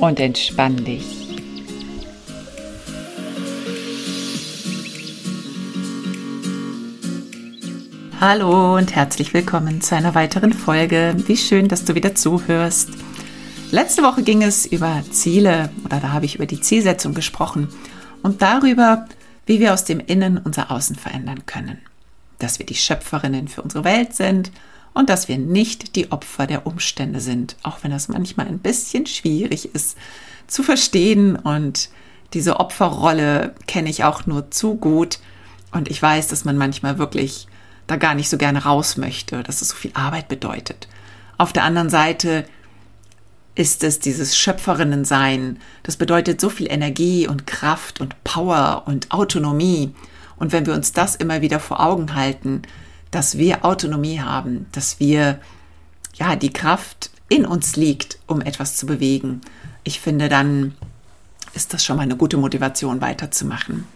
Und entspann dich. Hallo und herzlich willkommen zu einer weiteren Folge. Wie schön, dass du wieder zuhörst. Letzte Woche ging es über Ziele oder da habe ich über die Zielsetzung gesprochen und darüber, wie wir aus dem Innen unser Außen verändern können. Dass wir die Schöpferinnen für unsere Welt sind und dass wir nicht die Opfer der Umstände sind, auch wenn das manchmal ein bisschen schwierig ist zu verstehen und diese Opferrolle kenne ich auch nur zu gut und ich weiß, dass man manchmal wirklich da gar nicht so gerne raus möchte, dass es so viel Arbeit bedeutet. Auf der anderen Seite ist es dieses Schöpferinnensein. Das bedeutet so viel Energie und Kraft und Power und Autonomie. Und wenn wir uns das immer wieder vor Augen halten, dass wir Autonomie haben, dass wir, ja, die Kraft in uns liegt, um etwas zu bewegen, ich finde, dann ist das schon mal eine gute Motivation weiterzumachen.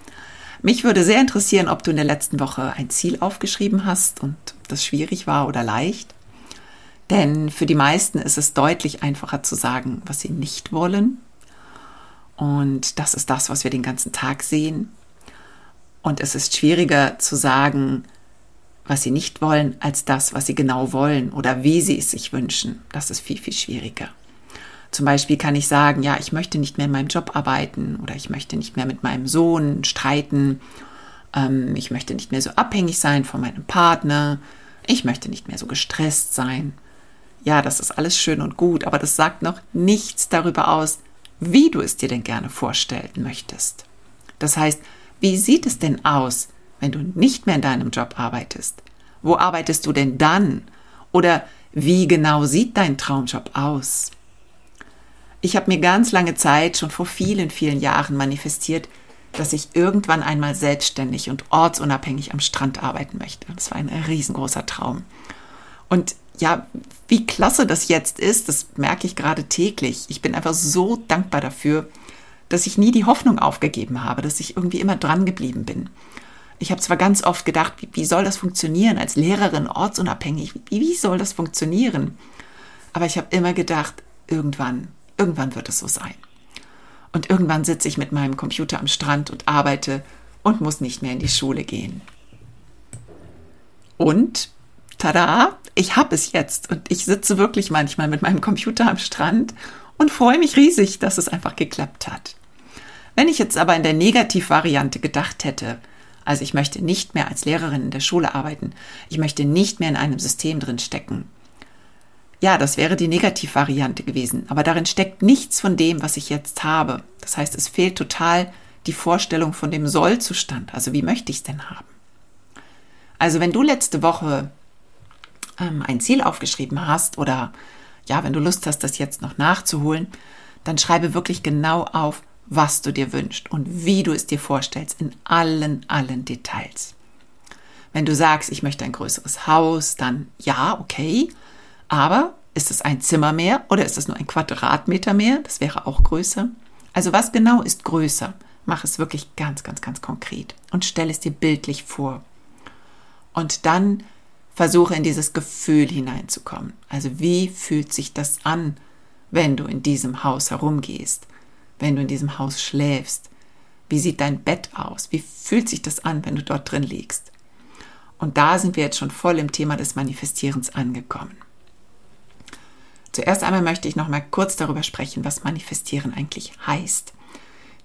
Mich würde sehr interessieren, ob du in der letzten Woche ein Ziel aufgeschrieben hast und das schwierig war oder leicht. Denn für die meisten ist es deutlich einfacher zu sagen, was sie nicht wollen. Und das ist das, was wir den ganzen Tag sehen. Und es ist schwieriger zu sagen, was sie nicht wollen, als das, was sie genau wollen oder wie sie es sich wünschen. Das ist viel, viel schwieriger. Zum Beispiel kann ich sagen, ja, ich möchte nicht mehr in meinem Job arbeiten oder ich möchte nicht mehr mit meinem Sohn streiten, ähm, ich möchte nicht mehr so abhängig sein von meinem Partner, ich möchte nicht mehr so gestresst sein ja, das ist alles schön und gut, aber das sagt noch nichts darüber aus, wie du es dir denn gerne vorstellen möchtest. Das heißt, wie sieht es denn aus, wenn du nicht mehr in deinem Job arbeitest? Wo arbeitest du denn dann? Oder wie genau sieht dein Traumjob aus? Ich habe mir ganz lange Zeit, schon vor vielen, vielen Jahren manifestiert, dass ich irgendwann einmal selbstständig und ortsunabhängig am Strand arbeiten möchte. Das war ein riesengroßer Traum. Und ja, wie klasse das jetzt ist, das merke ich gerade täglich. Ich bin einfach so dankbar dafür, dass ich nie die Hoffnung aufgegeben habe, dass ich irgendwie immer dran geblieben bin. Ich habe zwar ganz oft gedacht, wie, wie, soll das funktionieren als Lehrerin, ortsunabhängig, wie, wie soll das funktionieren? Aber ich habe immer gedacht, irgendwann, irgendwann wird es so sein. Und irgendwann sitze ich mit meinem Computer am Strand und arbeite und muss nicht mehr in die Schule gehen. Und tada, ich habe es jetzt und ich sitze wirklich manchmal mit meinem Computer am Strand und freue mich riesig, dass es einfach geklappt hat. Wenn ich jetzt aber in der Negativvariante gedacht hätte, also ich möchte nicht mehr als Lehrerin in der Schule arbeiten, ich möchte nicht mehr in einem System drin stecken. Ja, das wäre die Negativvariante gewesen, aber darin steckt nichts von dem, was ich jetzt habe. Das heißt, es fehlt total die Vorstellung von dem Sollzustand, also wie möchte ich es denn haben? Also wenn du letzte Woche ähm, ein Ziel aufgeschrieben hast oder ja, wenn du Lust hast, das jetzt noch nachzuholen, dann schreibe wirklich genau auf, was du dir wünschst und wie du es dir vorstellst in allen, allen Details. Wenn du sagst, ich möchte ein größeres Haus, dann ja, okay, aber ist es ein Zimmer mehr oder ist es nur ein Quadratmeter mehr? Das wäre auch größer. Also was genau ist größer? Mach es wirklich ganz, ganz, ganz konkret und stell es dir bildlich vor. Und dann versuche in dieses Gefühl hineinzukommen. Also wie fühlt sich das an, wenn du in diesem Haus herumgehst, wenn du in diesem Haus schläfst? Wie sieht dein Bett aus? Wie fühlt sich das an, wenn du dort drin liegst? Und da sind wir jetzt schon voll im Thema des Manifestierens angekommen. Zuerst einmal möchte ich noch mal kurz darüber sprechen, was Manifestieren eigentlich heißt.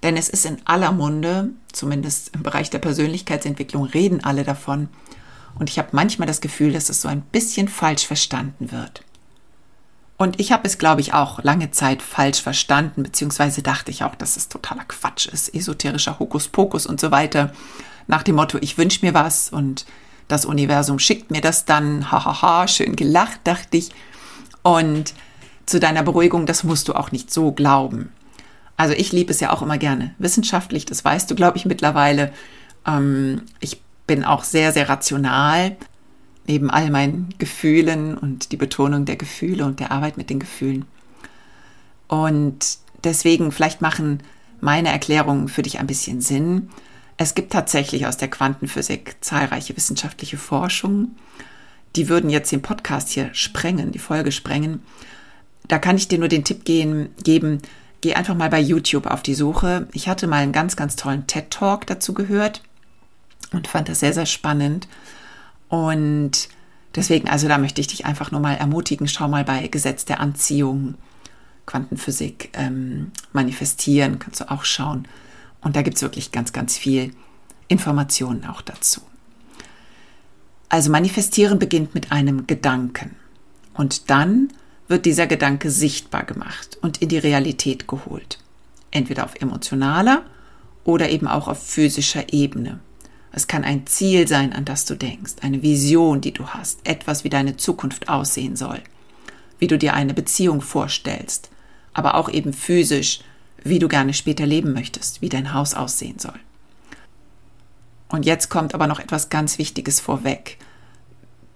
Denn es ist in aller Munde, zumindest im Bereich der Persönlichkeitsentwicklung reden alle davon, und ich habe manchmal das Gefühl, dass es so ein bisschen falsch verstanden wird. Und ich habe es, glaube ich, auch lange Zeit falsch verstanden, beziehungsweise dachte ich auch, dass es totaler Quatsch ist, esoterischer Hokuspokus und so weiter. Nach dem Motto, ich wünsche mir was und das Universum schickt mir das dann. Hahaha, schön gelacht, dachte ich. Und zu deiner Beruhigung, das musst du auch nicht so glauben. Also ich liebe es ja auch immer gerne wissenschaftlich, das weißt du, glaube ich, mittlerweile. Ähm, ich bin auch sehr, sehr rational, neben all meinen Gefühlen und die Betonung der Gefühle und der Arbeit mit den Gefühlen. Und deswegen vielleicht machen meine Erklärungen für dich ein bisschen Sinn. Es gibt tatsächlich aus der Quantenphysik zahlreiche wissenschaftliche Forschungen. Die würden jetzt den Podcast hier sprengen, die Folge sprengen. Da kann ich dir nur den Tipp gehen, geben, geh einfach mal bei YouTube auf die Suche. Ich hatte mal einen ganz, ganz tollen TED Talk dazu gehört und fand das sehr, sehr spannend. Und deswegen, also da möchte ich dich einfach nur mal ermutigen, schau mal bei Gesetz der Anziehung, Quantenphysik, ähm, manifestieren, kannst du auch schauen. Und da gibt es wirklich ganz, ganz viel Informationen auch dazu. Also manifestieren beginnt mit einem Gedanken. Und dann wird dieser Gedanke sichtbar gemacht und in die Realität geholt. Entweder auf emotionaler oder eben auch auf physischer Ebene. Es kann ein Ziel sein, an das du denkst, eine Vision, die du hast, etwas, wie deine Zukunft aussehen soll, wie du dir eine Beziehung vorstellst, aber auch eben physisch, wie du gerne später leben möchtest, wie dein Haus aussehen soll. Und jetzt kommt aber noch etwas ganz Wichtiges vorweg.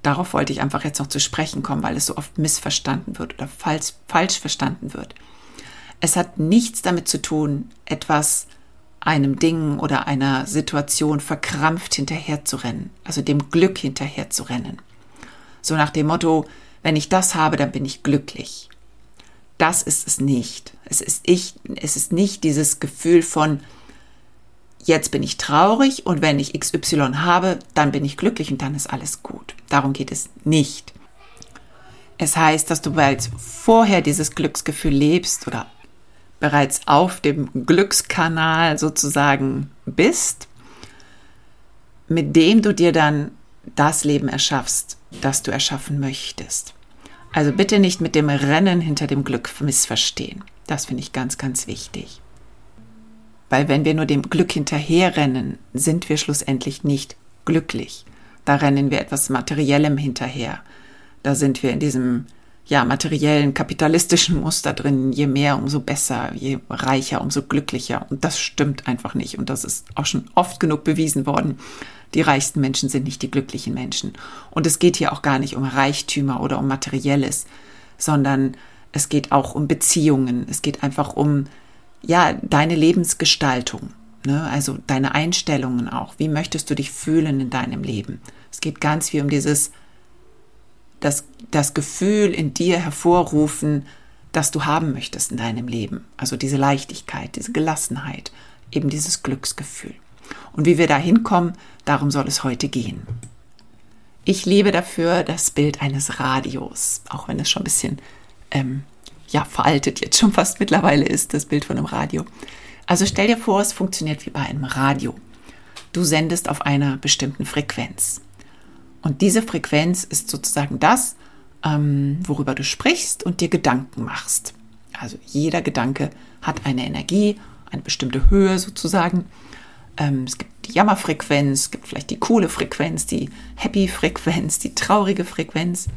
Darauf wollte ich einfach jetzt noch zu sprechen kommen, weil es so oft missverstanden wird oder falsch, falsch verstanden wird. Es hat nichts damit zu tun, etwas einem Ding oder einer Situation verkrampft hinterherzurennen, also dem Glück hinterherzurennen. So nach dem Motto, wenn ich das habe, dann bin ich glücklich. Das ist es nicht. Es ist, ich, es ist nicht dieses Gefühl von, jetzt bin ich traurig und wenn ich XY habe, dann bin ich glücklich und dann ist alles gut. Darum geht es nicht. Es heißt, dass du bereits vorher dieses Glücksgefühl lebst oder bereits auf dem Glückskanal sozusagen bist, mit dem du dir dann das Leben erschaffst, das du erschaffen möchtest. Also bitte nicht mit dem Rennen hinter dem Glück missverstehen. Das finde ich ganz, ganz wichtig. Weil wenn wir nur dem Glück hinterherrennen, sind wir schlussendlich nicht glücklich. Da rennen wir etwas Materiellem hinterher. Da sind wir in diesem ja, materiellen, kapitalistischen Muster drin. Je mehr, umso besser, je reicher, umso glücklicher. Und das stimmt einfach nicht. Und das ist auch schon oft genug bewiesen worden. Die reichsten Menschen sind nicht die glücklichen Menschen. Und es geht hier auch gar nicht um Reichtümer oder um Materielles, sondern es geht auch um Beziehungen. Es geht einfach um, ja, deine Lebensgestaltung. Ne? Also deine Einstellungen auch. Wie möchtest du dich fühlen in deinem Leben? Es geht ganz viel um dieses das, das Gefühl in dir hervorrufen, das du haben möchtest in deinem Leben. Also diese Leichtigkeit, diese Gelassenheit, eben dieses Glücksgefühl. Und wie wir da hinkommen, darum soll es heute gehen. Ich liebe dafür das Bild eines Radios, auch wenn es schon ein bisschen ähm, ja, veraltet jetzt schon fast mittlerweile ist, das Bild von einem Radio. Also stell dir vor, es funktioniert wie bei einem Radio. Du sendest auf einer bestimmten Frequenz. Und diese Frequenz ist sozusagen das, ähm, worüber du sprichst und dir Gedanken machst. Also jeder Gedanke hat eine Energie, eine bestimmte Höhe sozusagen. Ähm, es gibt die Jammerfrequenz, es gibt vielleicht die coole Frequenz, die Happy-Frequenz, die traurige Frequenz.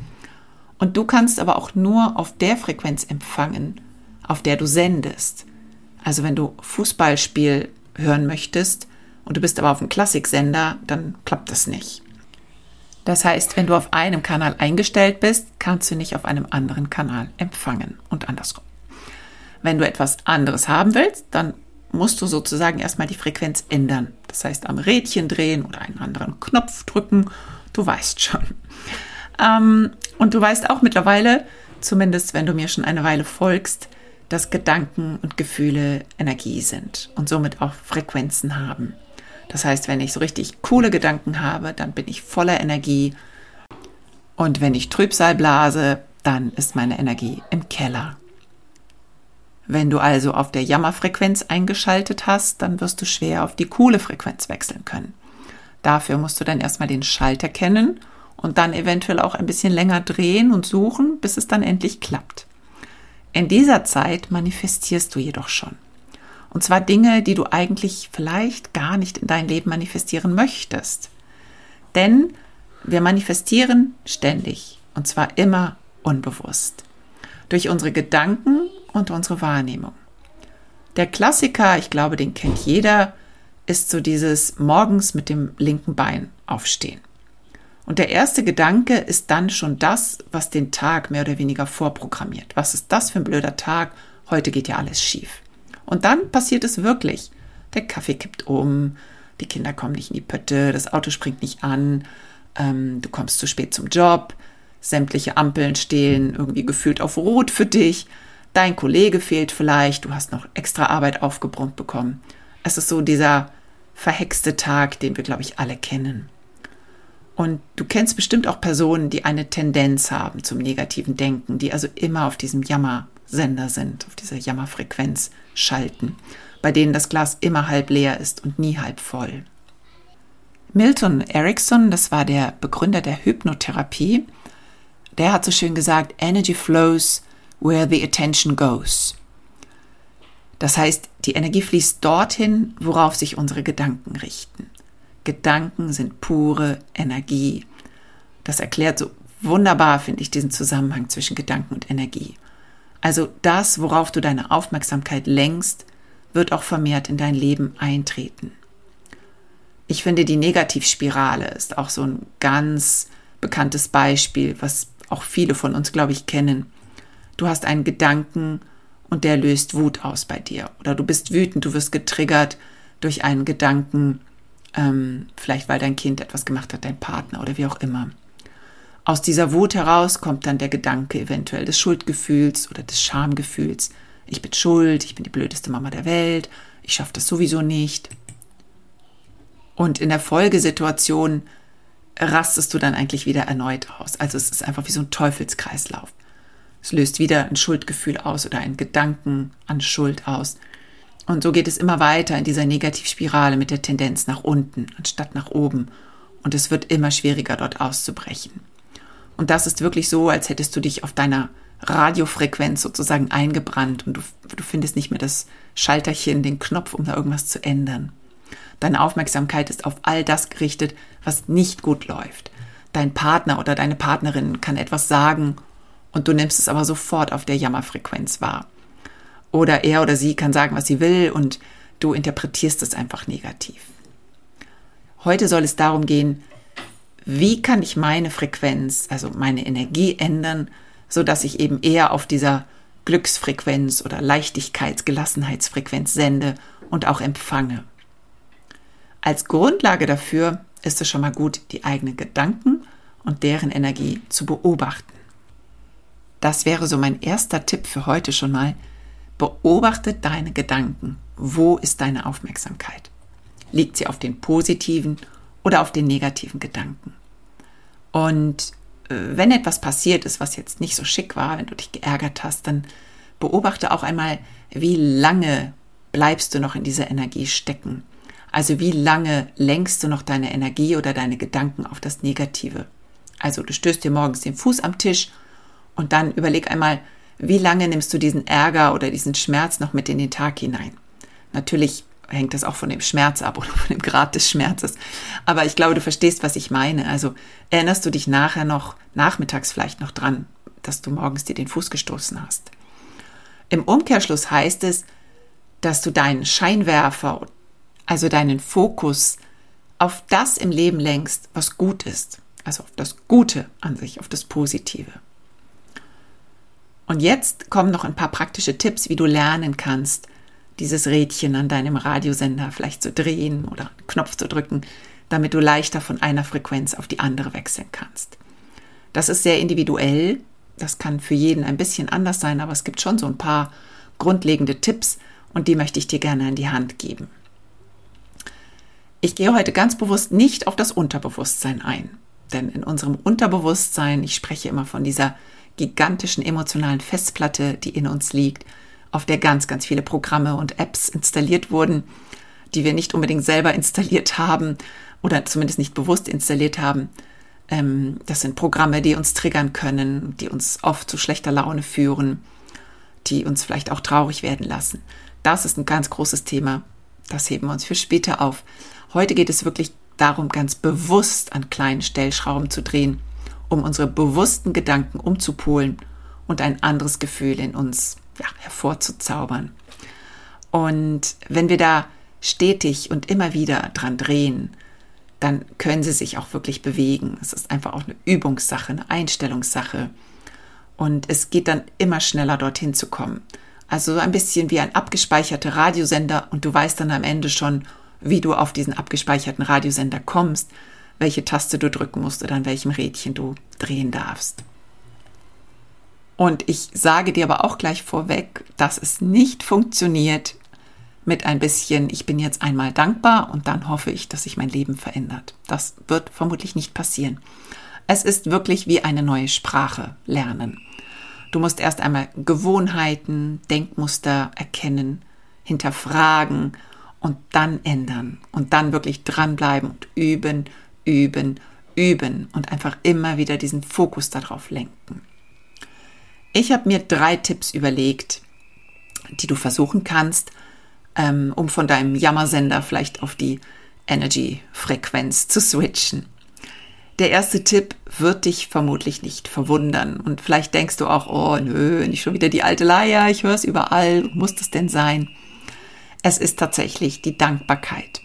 Und du kannst aber auch nur auf der Frequenz empfangen, auf der du sendest. Also wenn du Fußballspiel hören möchtest und du bist aber auf einem Klassiksender, dann klappt das nicht. Das heißt, wenn du auf einem Kanal eingestellt bist, kannst du nicht auf einem anderen Kanal empfangen und andersrum. Wenn du etwas anderes haben willst, dann musst du sozusagen erstmal die Frequenz ändern. Das heißt, am Rädchen drehen oder einen anderen Knopf drücken. Du weißt schon. Ähm, und du weißt auch mittlerweile, zumindest wenn du mir schon eine Weile folgst, dass Gedanken und Gefühle Energie sind und somit auch Frequenzen haben. Das heißt, wenn ich so richtig coole Gedanken habe, dann bin ich voller Energie. Und wenn ich Trübsal blase, dann ist meine Energie im Keller. Wenn du also auf der Jammerfrequenz eingeschaltet hast, dann wirst du schwer auf die coole Frequenz wechseln können. Dafür musst du dann erstmal den Schalter kennen und dann eventuell auch ein bisschen länger drehen und suchen, bis es dann endlich klappt. In dieser Zeit manifestierst du jedoch schon. Und zwar Dinge, die du eigentlich vielleicht gar nicht in dein Leben manifestieren möchtest. Denn wir manifestieren ständig und zwar immer unbewusst. Durch unsere Gedanken und unsere Wahrnehmung. Der Klassiker, ich glaube, den kennt jeder, ist so dieses morgens mit dem linken Bein aufstehen. Und der erste Gedanke ist dann schon das, was den Tag mehr oder weniger vorprogrammiert. Was ist das für ein blöder Tag? Heute geht ja alles schief. Und dann passiert es wirklich. Der Kaffee kippt um, die Kinder kommen nicht in die Pötte, das Auto springt nicht an, ähm, du kommst zu spät zum Job, sämtliche Ampeln stehen irgendwie gefühlt auf Rot für dich, dein Kollege fehlt vielleicht, du hast noch extra Arbeit aufgebrummt bekommen. Es ist so dieser verhexte Tag, den wir, glaube ich, alle kennen. Und du kennst bestimmt auch Personen, die eine Tendenz haben zum negativen Denken, die also immer auf diesem Jammersender sind, auf dieser Jammerfrequenz schalten, bei denen das Glas immer halb leer ist und nie halb voll. Milton Erickson, das war der Begründer der Hypnotherapie, der hat so schön gesagt, Energy flows where the attention goes. Das heißt, die Energie fließt dorthin, worauf sich unsere Gedanken richten. Gedanken sind pure Energie. Das erklärt so wunderbar, finde ich, diesen Zusammenhang zwischen Gedanken und Energie. Also das, worauf du deine Aufmerksamkeit lenkst, wird auch vermehrt in dein Leben eintreten. Ich finde, die Negativspirale ist auch so ein ganz bekanntes Beispiel, was auch viele von uns, glaube ich, kennen. Du hast einen Gedanken und der löst Wut aus bei dir. Oder du bist wütend, du wirst getriggert durch einen Gedanken, ähm, vielleicht weil dein Kind etwas gemacht hat, dein Partner oder wie auch immer. Aus dieser Wut heraus kommt dann der Gedanke eventuell des Schuldgefühls oder des Schamgefühls. Ich bin schuld, ich bin die blödeste Mama der Welt, ich schaffe das sowieso nicht. Und in der Folgesituation rastest du dann eigentlich wieder erneut aus. Also es ist einfach wie so ein Teufelskreislauf. Es löst wieder ein Schuldgefühl aus oder einen Gedanken an Schuld aus. Und so geht es immer weiter in dieser Negativspirale mit der Tendenz nach unten anstatt nach oben. Und es wird immer schwieriger, dort auszubrechen. Und das ist wirklich so, als hättest du dich auf deiner Radiofrequenz sozusagen eingebrannt und du, du findest nicht mehr das Schalterchen, den Knopf, um da irgendwas zu ändern. Deine Aufmerksamkeit ist auf all das gerichtet, was nicht gut läuft. Dein Partner oder deine Partnerin kann etwas sagen und du nimmst es aber sofort auf der Jammerfrequenz wahr. Oder er oder sie kann sagen, was sie will und du interpretierst es einfach negativ. Heute soll es darum gehen, wie kann ich meine Frequenz, also meine Energie ändern, so dass ich eben eher auf dieser Glücksfrequenz oder Leichtigkeits-, Gelassenheitsfrequenz sende und auch empfange. Als Grundlage dafür ist es schon mal gut, die eigenen Gedanken und deren Energie zu beobachten. Das wäre so mein erster Tipp für heute schon mal. Beobachte deine Gedanken. Wo ist deine Aufmerksamkeit? Liegt sie auf den positiven oder auf den negativen Gedanken? Und äh, wenn etwas passiert ist, was jetzt nicht so schick war, wenn du dich geärgert hast, dann beobachte auch einmal, wie lange bleibst du noch in dieser Energie stecken. Also wie lange lenkst du noch deine Energie oder deine Gedanken auf das Negative? Also du stößt dir morgens den Fuß am Tisch und dann überleg einmal, wie lange nimmst du diesen Ärger oder diesen Schmerz noch mit in den Tag hinein? Natürlich hängt das auch von dem Schmerz ab oder von dem Grad des Schmerzes. Aber ich glaube, du verstehst, was ich meine. Also erinnerst du dich nachher noch, nachmittags vielleicht noch dran, dass du morgens dir den Fuß gestoßen hast. Im Umkehrschluss heißt es, dass du deinen Scheinwerfer also deinen Fokus auf das im Leben lenkst, was gut ist, also auf das Gute an sich, auf das Positive. Und jetzt kommen noch ein paar praktische Tipps, wie du lernen kannst, dieses Rädchen an deinem Radiosender vielleicht zu drehen oder einen Knopf zu drücken, damit du leichter von einer Frequenz auf die andere wechseln kannst. Das ist sehr individuell, das kann für jeden ein bisschen anders sein, aber es gibt schon so ein paar grundlegende Tipps und die möchte ich dir gerne in die Hand geben. Ich gehe heute ganz bewusst nicht auf das Unterbewusstsein ein. Denn in unserem Unterbewusstsein, ich spreche immer von dieser gigantischen emotionalen Festplatte, die in uns liegt, auf der ganz, ganz viele Programme und Apps installiert wurden, die wir nicht unbedingt selber installiert haben oder zumindest nicht bewusst installiert haben. Ähm, das sind Programme, die uns triggern können, die uns oft zu schlechter Laune führen, die uns vielleicht auch traurig werden lassen. Das ist ein ganz großes Thema. Das heben wir uns für später auf. Heute geht es wirklich darum, ganz bewusst an kleinen Stellschrauben zu drehen, um unsere bewussten Gedanken umzupolen und ein anderes Gefühl in uns ja, hervorzuzaubern. Und wenn wir da stetig und immer wieder dran drehen, dann können sie sich auch wirklich bewegen. Es ist einfach auch eine Übungssache, eine Einstellungssache. Und es geht dann immer schneller dorthin zu kommen. Also ein bisschen wie ein abgespeicherter Radiosender und du weißt dann am Ende schon, wie du auf diesen abgespeicherten Radiosender kommst, welche Taste du drücken musst oder an welchem Rädchen du drehen darfst. Und ich sage dir aber auch gleich vorweg, dass es nicht funktioniert mit ein bisschen, ich bin jetzt einmal dankbar und dann hoffe ich, dass sich mein Leben verändert. Das wird vermutlich nicht passieren. Es ist wirklich wie eine neue Sprache lernen. Du musst erst einmal Gewohnheiten, Denkmuster erkennen, hinterfragen und dann ändern und dann wirklich dranbleiben und üben, üben, üben und einfach immer wieder diesen Fokus darauf lenken. Ich habe mir drei Tipps überlegt, die du versuchen kannst, ähm, um von deinem Jammersender vielleicht auf die Energy-Frequenz zu switchen. Der erste Tipp wird dich vermutlich nicht verwundern. Und vielleicht denkst du auch, oh nö, nicht schon wieder die alte Leier, ich höre es überall, muss das denn sein? Es ist tatsächlich die Dankbarkeit.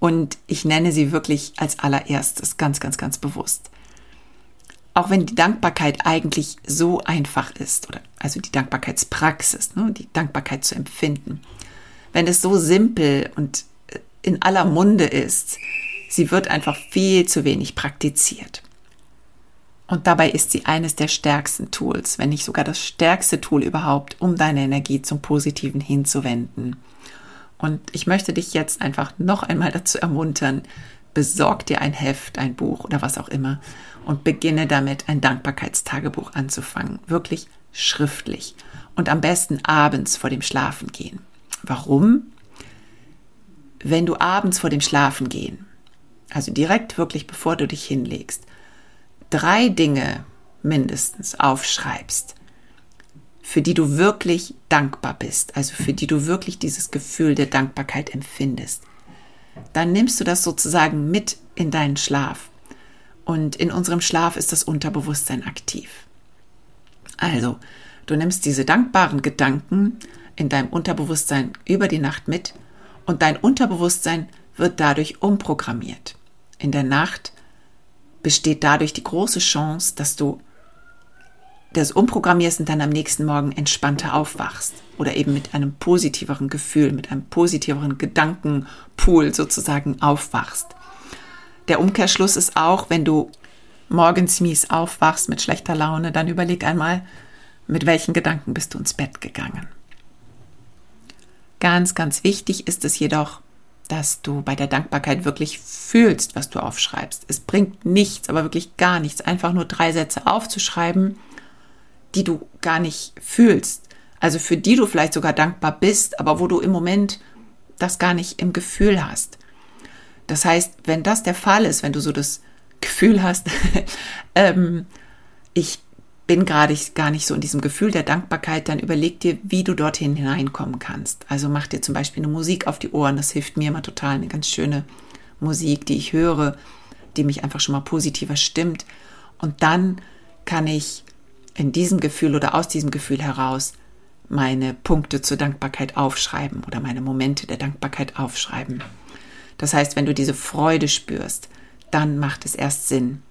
Und ich nenne sie wirklich als allererstes ganz, ganz, ganz bewusst. Auch wenn die Dankbarkeit eigentlich so einfach ist, oder also die Dankbarkeitspraxis, ne, die Dankbarkeit zu empfinden, wenn es so simpel und äh, in aller Munde ist, sie wird einfach viel zu wenig praktiziert. Und dabei ist sie eines der stärksten Tools, wenn nicht sogar das stärkste Tool überhaupt, um deine Energie zum Positiven hinzuwenden. Und ich möchte dich jetzt einfach noch einmal dazu ermuntern, besorg dir ein Heft, ein Buch oder was auch immer und beginne damit, ein Dankbarkeitstagebuch anzufangen. Wirklich schriftlich. Und am besten abends vor dem Schlafengehen. Warum? Wenn du abends vor dem Schlafengehen, also direkt wirklich bevor du dich hinlegst, drei Dinge mindestens aufschreibst, für die du wirklich dankbar bist, also für die du wirklich dieses Gefühl der Dankbarkeit empfindest, dann nimmst du das sozusagen mit in deinen Schlaf. Und in unserem Schlaf ist das Unterbewusstsein aktiv. Also, du nimmst diese dankbaren Gedanken in deinem Unterbewusstsein über die Nacht mit und dein Unterbewusstsein wird dadurch umprogrammiert. In der Nacht besteht dadurch die große Chance, dass du das umprogrammierst und dann am nächsten Morgen entspannter aufwachst oder eben mit einem positiveren Gefühl, mit einem positiveren Gedankenpool sozusagen aufwachst. Der Umkehrschluss ist auch, wenn du morgens mies aufwachst mit schlechter Laune, dann überleg einmal, mit welchen Gedanken bist du ins Bett gegangen. Ganz, ganz wichtig ist es jedoch, dass du bei der Dankbarkeit wirklich fühlst, was du aufschreibst. Es bringt nichts, aber wirklich gar nichts, einfach nur drei Sätze aufzuschreiben, die du gar nicht fühlst. Also für die du vielleicht sogar dankbar bist, aber wo du im Moment das gar nicht im Gefühl hast. Das heißt, wenn das der Fall ist, wenn du so das Gefühl hast, ähm, ich bin gerade gar nicht so in diesem Gefühl der Dankbarkeit, dann überleg dir, wie du dorthin hineinkommen kannst. Also mach dir zum Beispiel eine Musik auf die Ohren, das hilft mir immer total, eine ganz schöne Musik, die ich höre, die mich einfach schon mal positiver stimmt. Und dann kann ich in diesem Gefühl oder aus diesem Gefühl heraus meine Punkte zur Dankbarkeit aufschreiben oder meine Momente der Dankbarkeit aufschreiben. Das heißt, wenn du diese Freude spürst, dann macht es erst Sinn,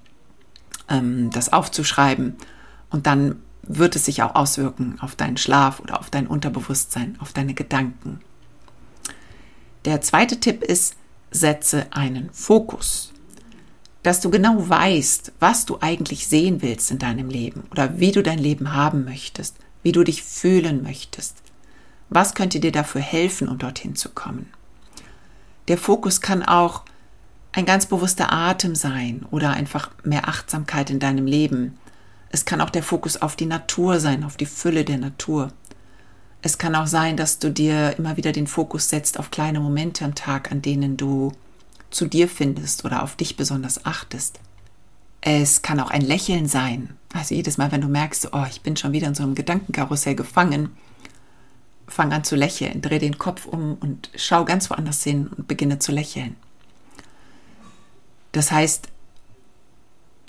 ähm, das aufzuschreiben und dann wird es sich auch auswirken auf deinen Schlaf oder auf dein Unterbewusstsein, auf deine Gedanken. Der zweite Tipp ist, setze einen Fokus. Dass du genau weißt, was du eigentlich sehen willst in deinem Leben oder wie du dein Leben haben möchtest, wie du dich fühlen möchtest. Was könnte dir dafür helfen, um dorthin zu kommen? Der Fokus kann auch ein ganz bewusster Atem sein oder einfach mehr Achtsamkeit in deinem Leben. Es kann auch der Fokus auf die Natur sein, auf die Fülle der Natur. Es kann auch sein, dass du dir immer wieder den Fokus setzt auf kleine Momente am Tag, an denen du zu dir findest oder auf dich besonders achtest. Es kann auch ein Lächeln sein. Also jedes Mal, wenn du merkst, oh, ich bin schon wieder in so einem Gedankenkarussell gefangen, fang an zu lächeln, dreh den Kopf um und schau ganz woanders hin und beginne zu lächeln. Das heißt,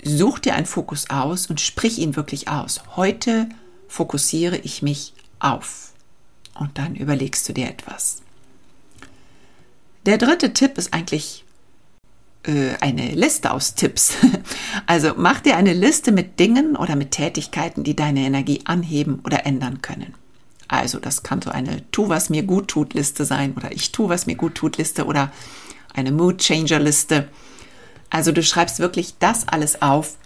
Such dir einen Fokus aus und sprich ihn wirklich aus. Heute fokussiere ich mich auf. Und dann überlegst du dir etwas. Der dritte Tipp ist eigentlich eine Liste aus Tipps. Also mach dir eine Liste mit Dingen oder mit Tätigkeiten, die deine Energie anheben oder ändern können. Also das kann so eine Tu, was mir gut tut Liste sein oder ich tu, was mir gut tut Liste oder eine Mood Changer Liste. Also du schreibst wirklich das alles auf,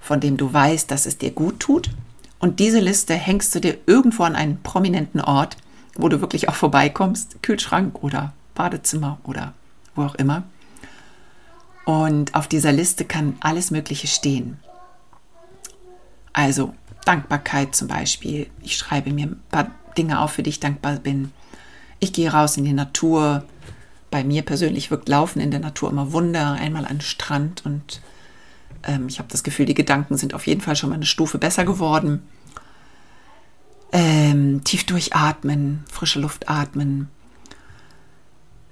von dem du weißt, dass es dir gut tut. Und diese Liste hängst du dir irgendwo an einen prominenten Ort, wo du wirklich auch vorbeikommst, Kühlschrank oder Badezimmer oder wo auch immer. Und auf dieser Liste kann alles Mögliche stehen. Also Dankbarkeit zum Beispiel. Ich schreibe mir ein paar Dinge auf, für die ich dankbar bin. Ich gehe raus in die Natur. Bei mir persönlich wirkt Laufen in der Natur immer Wunder. Einmal an den Strand und ähm, ich habe das Gefühl, die Gedanken sind auf jeden Fall schon mal eine Stufe besser geworden. Ähm, tief durchatmen, frische Luft atmen,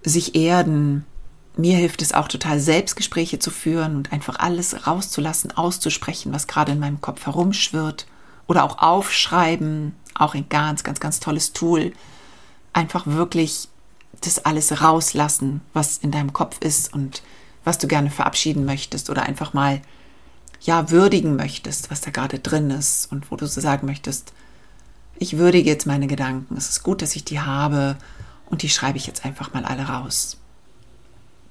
sich erden, mir hilft es auch total, Selbstgespräche zu führen und einfach alles rauszulassen, auszusprechen, was gerade in meinem Kopf herumschwirrt. Oder auch aufschreiben, auch ein ganz, ganz, ganz tolles Tool. Einfach wirklich das alles rauslassen, was in deinem Kopf ist und was du gerne verabschieden möchtest oder einfach mal ja würdigen möchtest, was da gerade drin ist und wo du so sagen möchtest, ich würdige jetzt meine Gedanken. Es ist gut, dass ich die habe und die schreibe ich jetzt einfach mal alle raus.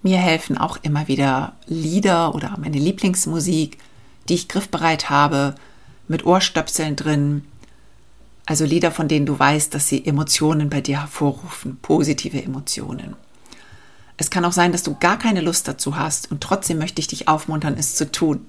Mir helfen auch immer wieder Lieder oder meine Lieblingsmusik, die ich griffbereit habe, mit Ohrstöpseln drin. Also Lieder, von denen du weißt, dass sie Emotionen bei dir hervorrufen, positive Emotionen. Es kann auch sein, dass du gar keine Lust dazu hast und trotzdem möchte ich dich aufmuntern, es zu tun.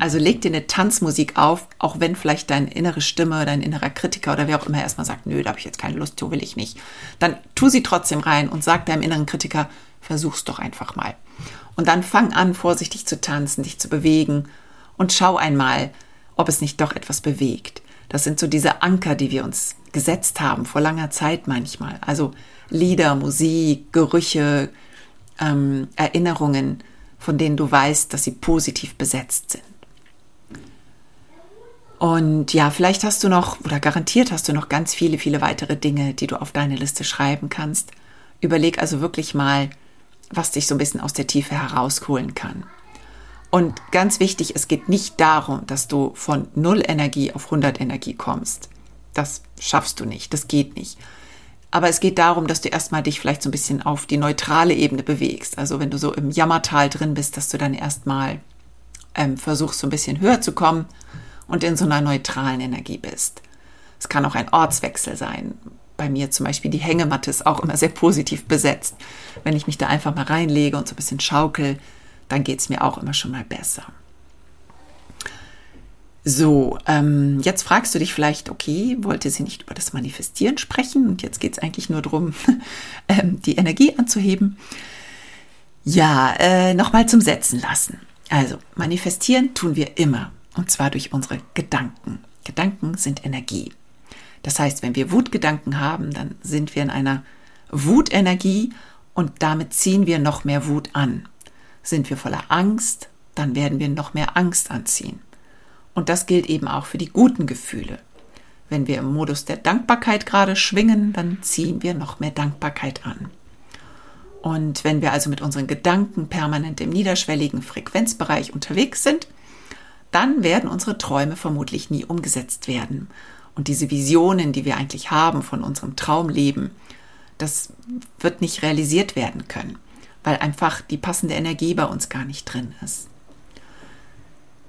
Also leg dir eine Tanzmusik auf, auch wenn vielleicht deine innere Stimme, dein innerer Kritiker oder wer auch immer erstmal sagt, nö, da habe ich jetzt keine Lust, so will ich nicht. Dann tu sie trotzdem rein und sag deinem inneren Kritiker, versuch's doch einfach mal. Und dann fang an, vorsichtig zu tanzen, dich zu bewegen und schau einmal, ob es nicht doch etwas bewegt. Das sind so diese Anker, die wir uns gesetzt haben, vor langer Zeit manchmal. Also Lieder, Musik, Gerüche, ähm, Erinnerungen, von denen du weißt, dass sie positiv besetzt sind. Und ja, vielleicht hast du noch, oder garantiert hast du noch ganz viele, viele weitere Dinge, die du auf deine Liste schreiben kannst. Überleg also wirklich mal, was dich so ein bisschen aus der Tiefe herausholen kann. Und ganz wichtig, es geht nicht darum, dass du von 0 Energie auf 100 Energie kommst. Das schaffst du nicht, das geht nicht. Aber es geht darum, dass du erstmal dich vielleicht so ein bisschen auf die neutrale Ebene bewegst. Also wenn du so im Jammertal drin bist, dass du dann erstmal ähm, versuchst, so ein bisschen höher zu kommen und in so einer neutralen Energie bist. Es kann auch ein Ortswechsel sein. Bei mir zum Beispiel die Hängematte ist auch immer sehr positiv besetzt. Wenn ich mich da einfach mal reinlege und so ein bisschen schaukel, dann geht es mir auch immer schon mal besser. So, ähm, jetzt fragst du dich vielleicht, okay, wollte sie nicht über das Manifestieren sprechen und jetzt geht es eigentlich nur darum, ähm, die Energie anzuheben. Ja, äh, nochmal zum Setzen lassen. Also, manifestieren tun wir immer. Und zwar durch unsere Gedanken. Gedanken sind Energie. Das heißt, wenn wir Wutgedanken haben, dann sind wir in einer Wutenergie und damit ziehen wir noch mehr Wut an. Sind wir voller Angst, dann werden wir noch mehr Angst anziehen. Und das gilt eben auch für die guten Gefühle. Wenn wir im Modus der Dankbarkeit gerade schwingen, dann ziehen wir noch mehr Dankbarkeit an. Und wenn wir also mit unseren Gedanken permanent im niederschwelligen Frequenzbereich unterwegs sind, dann werden unsere Träume vermutlich nie umgesetzt werden. Und diese Visionen, die wir eigentlich haben von unserem Traumleben, das wird nicht realisiert werden können, weil einfach die passende Energie bei uns gar nicht drin ist.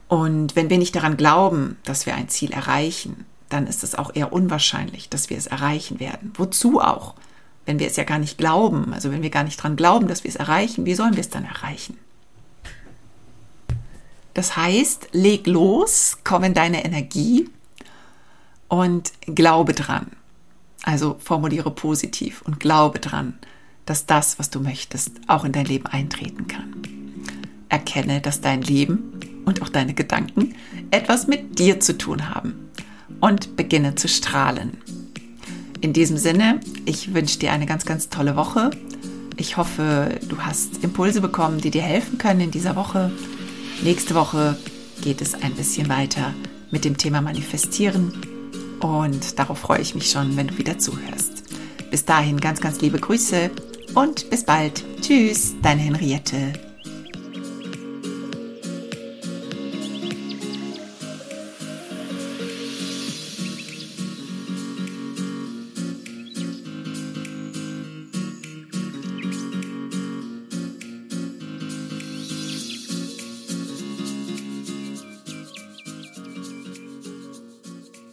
Und wenn wir nicht daran glauben, dass wir ein Ziel erreichen, dann ist es auch eher unwahrscheinlich, dass wir es erreichen werden. Wozu auch? Wenn wir es ja gar nicht glauben, also wenn wir gar nicht daran glauben, dass wir es erreichen, wie sollen wir es dann erreichen? Das heißt, leg los, komm in deine Energie und glaube dran. Also formuliere positiv und glaube dran, dass das, was du möchtest, auch in dein Leben eintreten kann. Erkenne, dass dein Leben und auch deine Gedanken etwas mit dir zu tun haben und beginne zu strahlen. In diesem Sinne, ich wünsche dir eine ganz, ganz tolle Woche. Ich hoffe, du hast Impulse bekommen, die dir helfen können in dieser Woche. Nächste Woche geht es ein bisschen weiter mit dem Thema Manifestieren. Und darauf freue ich mich schon, wenn du wieder zuhörst. Bis dahin ganz, ganz liebe Grüße und bis bald. Tschüss, deine Henriette.